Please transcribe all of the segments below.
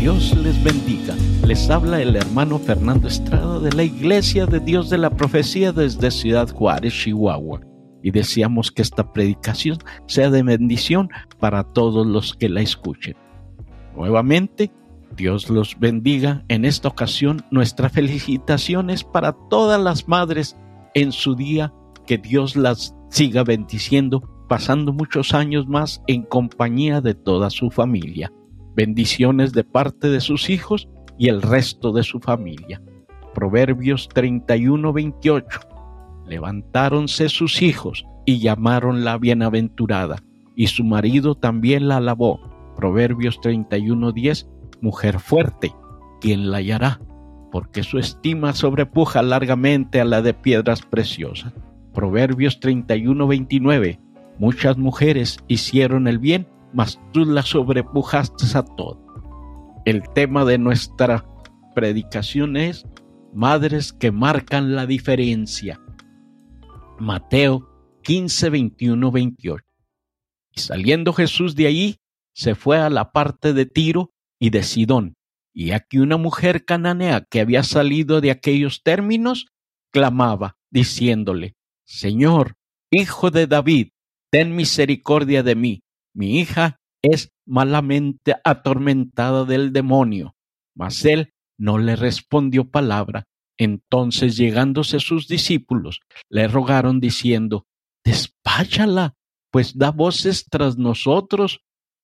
Dios les bendiga. Les habla el hermano Fernando Estrada de la Iglesia de Dios de la Profecía desde Ciudad Juárez, Chihuahua. Y deseamos que esta predicación sea de bendición para todos los que la escuchen. Nuevamente, Dios los bendiga. En esta ocasión, nuestra felicitación es para todas las madres en su día. Que Dios las siga bendiciendo, pasando muchos años más en compañía de toda su familia bendiciones de parte de sus hijos y el resto de su familia. Proverbios 31, 28. Levantáronse sus hijos y llamaron la bienaventurada, y su marido también la alabó. Proverbios 31, 10. Mujer fuerte, ¿quién la hallará? Porque su estima sobrepuja largamente a la de piedras preciosas. Proverbios 31, 29. Muchas mujeres hicieron el bien mas tú la sobrepujaste a todo. El tema de nuestra predicación es Madres que marcan la diferencia. Mateo 15, 21, 28. Y saliendo Jesús de allí, se fue a la parte de Tiro y de Sidón. Y aquí una mujer cananea que había salido de aquellos términos, clamaba, diciéndole, Señor, hijo de David, ten misericordia de mí mi hija es malamente atormentada del demonio. Mas él no le respondió palabra. Entonces llegándose sus discípulos, le rogaron diciendo, Despáchala, pues da voces tras nosotros.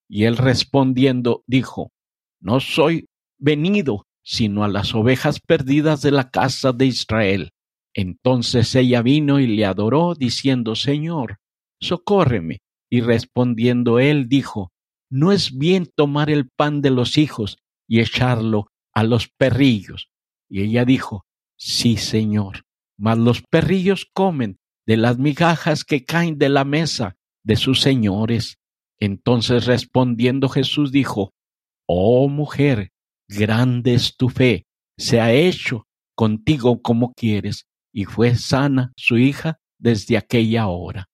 Y él respondiendo dijo, No soy venido sino a las ovejas perdidas de la casa de Israel. Entonces ella vino y le adoró, diciendo, Señor, socórreme. Y respondiendo él dijo, No es bien tomar el pan de los hijos y echarlo a los perrillos. Y ella dijo, Sí, Señor, mas los perrillos comen de las migajas que caen de la mesa de sus señores. Entonces respondiendo Jesús dijo, Oh mujer, grande es tu fe, se ha hecho contigo como quieres. Y fue sana su hija desde aquella hora.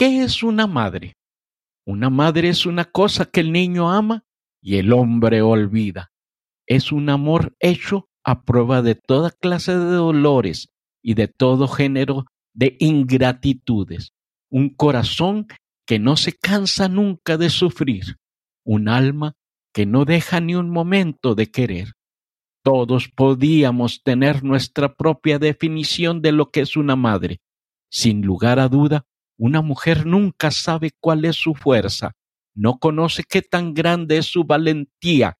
¿Qué es una madre? Una madre es una cosa que el niño ama y el hombre olvida. Es un amor hecho a prueba de toda clase de dolores y de todo género de ingratitudes. Un corazón que no se cansa nunca de sufrir. Un alma que no deja ni un momento de querer. Todos podíamos tener nuestra propia definición de lo que es una madre. Sin lugar a duda, una mujer nunca sabe cuál es su fuerza, no conoce qué tan grande es su valentía,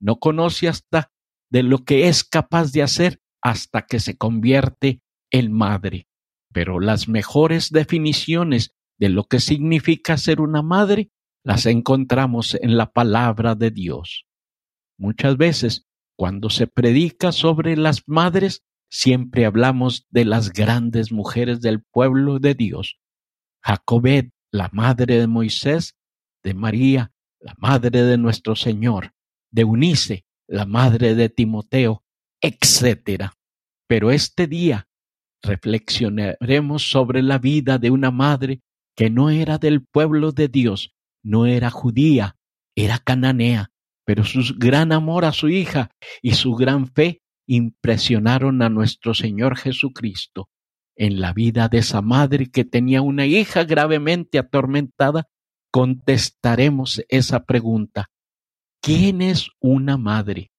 no conoce hasta de lo que es capaz de hacer hasta que se convierte en madre. Pero las mejores definiciones de lo que significa ser una madre las encontramos en la palabra de Dios. Muchas veces, cuando se predica sobre las madres, siempre hablamos de las grandes mujeres del pueblo de Dios, Jacobet, la madre de Moisés, de María, la madre de nuestro Señor, de Unice, la madre de Timoteo, etc. Pero este día reflexionaremos sobre la vida de una madre que no era del pueblo de Dios, no era judía, era cananea, pero su gran amor a su hija y su gran fe impresionaron a nuestro Señor Jesucristo en la vida de esa madre que tenía una hija gravemente atormentada, contestaremos esa pregunta. ¿Quién es una madre?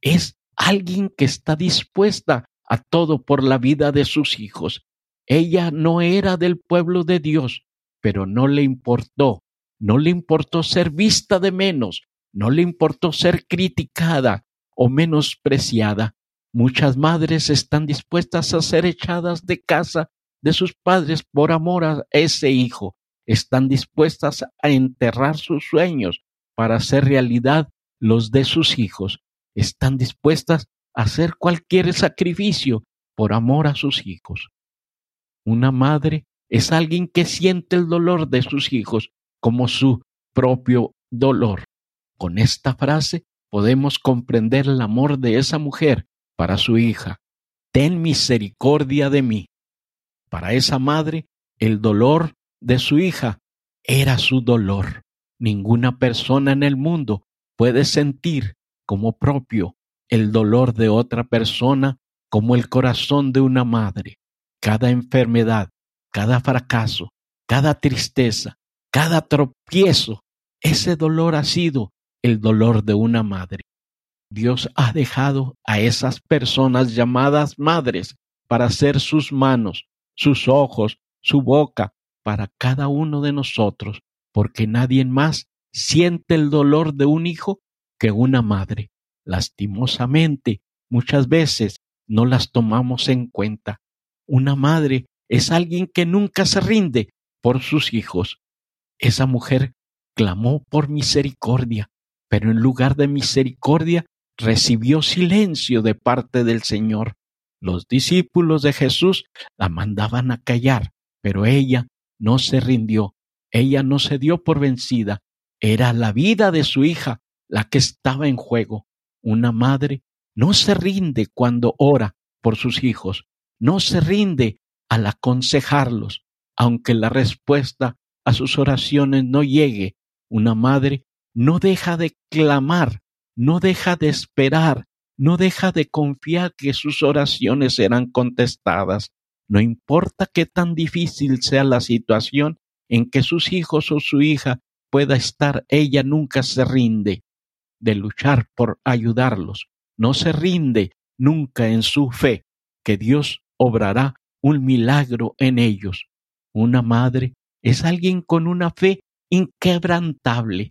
Es alguien que está dispuesta a todo por la vida de sus hijos. Ella no era del pueblo de Dios, pero no le importó, no le importó ser vista de menos, no le importó ser criticada o menospreciada. Muchas madres están dispuestas a ser echadas de casa de sus padres por amor a ese hijo. Están dispuestas a enterrar sus sueños para hacer realidad los de sus hijos. Están dispuestas a hacer cualquier sacrificio por amor a sus hijos. Una madre es alguien que siente el dolor de sus hijos como su propio dolor. Con esta frase podemos comprender el amor de esa mujer para su hija, ten misericordia de mí. Para esa madre, el dolor de su hija era su dolor. Ninguna persona en el mundo puedes sentir como propio el dolor de otra persona como el corazón de una madre. Cada enfermedad, cada fracaso, cada tristeza, cada tropiezo, ese dolor ha sido el dolor de una madre. Dios ha dejado a esas personas llamadas madres para ser sus manos, sus ojos, su boca para cada uno de nosotros, porque nadie más siente el dolor de un hijo que una madre. Lastimosamente, muchas veces no las tomamos en cuenta. Una madre es alguien que nunca se rinde por sus hijos. Esa mujer clamó por misericordia, pero en lugar de misericordia recibió silencio de parte del Señor. Los discípulos de Jesús la mandaban a callar, pero ella no se rindió, ella no se dio por vencida. Era la vida de su hija la que estaba en juego. Una madre no se rinde cuando ora por sus hijos, no se rinde al aconsejarlos, aunque la respuesta a sus oraciones no llegue. Una madre no deja de clamar no deja de esperar, no deja de confiar que sus oraciones serán contestadas. No importa qué tan difícil sea la situación en que sus hijos o su hija pueda estar, ella nunca se rinde de luchar por ayudarlos. No se rinde nunca en su fe que Dios obrará un milagro en ellos. Una madre es alguien con una fe inquebrantable,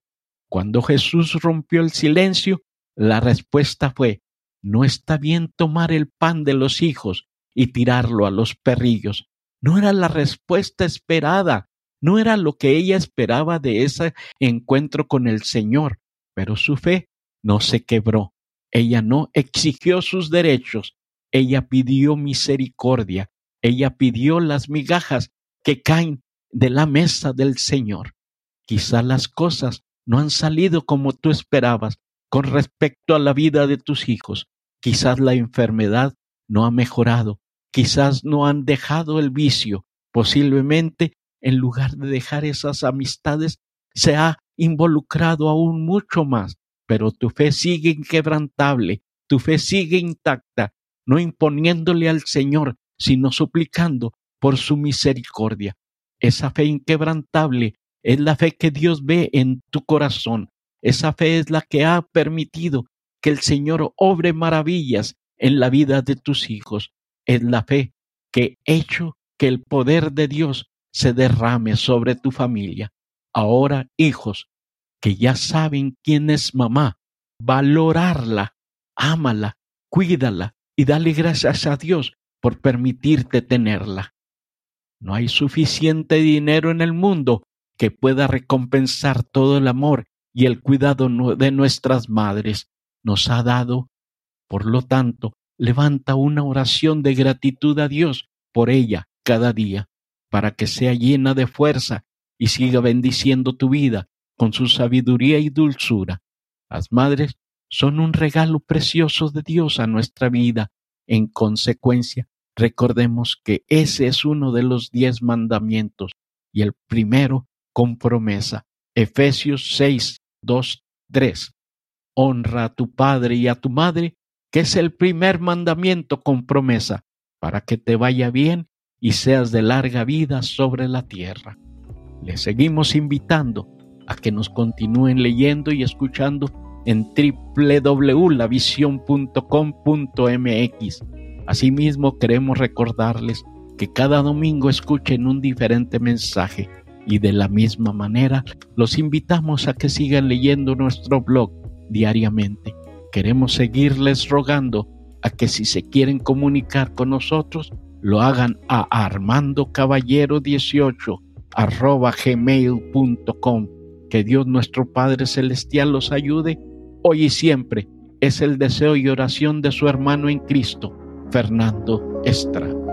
cuando Jesús rompió el silencio, la respuesta fue, no está bien tomar el pan de los hijos y tirarlo a los perrillos. No era la respuesta esperada, no era lo que ella esperaba de ese encuentro con el Señor, pero su fe no se quebró. Ella no exigió sus derechos, ella pidió misericordia, ella pidió las migajas que caen de la mesa del Señor. Quizá las cosas no han salido como tú esperabas con respecto a la vida de tus hijos. Quizás la enfermedad no ha mejorado, quizás no han dejado el vicio, posiblemente en lugar de dejar esas amistades se ha involucrado aún mucho más, pero tu fe sigue inquebrantable, tu fe sigue intacta, no imponiéndole al Señor, sino suplicando por su misericordia. Esa fe inquebrantable es la fe que Dios ve en tu corazón. Esa fe es la que ha permitido que el Señor obre maravillas en la vida de tus hijos. Es la fe que hecho que el poder de Dios se derrame sobre tu familia. Ahora, hijos, que ya saben quién es mamá, valorarla, ámala, cuídala y dale gracias a Dios por permitirte tenerla. No hay suficiente dinero en el mundo que pueda recompensar todo el amor y el cuidado de nuestras madres nos ha dado. Por lo tanto, levanta una oración de gratitud a Dios por ella cada día, para que sea llena de fuerza y siga bendiciendo tu vida con su sabiduría y dulzura. Las madres son un regalo precioso de Dios a nuestra vida. En consecuencia, recordemos que ese es uno de los diez mandamientos y el primero con promesa. Efesios 6, 2, 3. Honra a tu padre y a tu madre, que es el primer mandamiento con promesa, para que te vaya bien y seas de larga vida sobre la tierra. Les seguimos invitando a que nos continúen leyendo y escuchando en www.lavision.com.mx. Asimismo, queremos recordarles que cada domingo escuchen un diferente mensaje y de la misma manera, los invitamos a que sigan leyendo nuestro blog diariamente. Queremos seguirles rogando a que si se quieren comunicar con nosotros, lo hagan a armandocaballero18 arroba gmail.com. Que Dios nuestro Padre Celestial los ayude hoy y siempre. Es el deseo y oración de su hermano en Cristo, Fernando Estrada.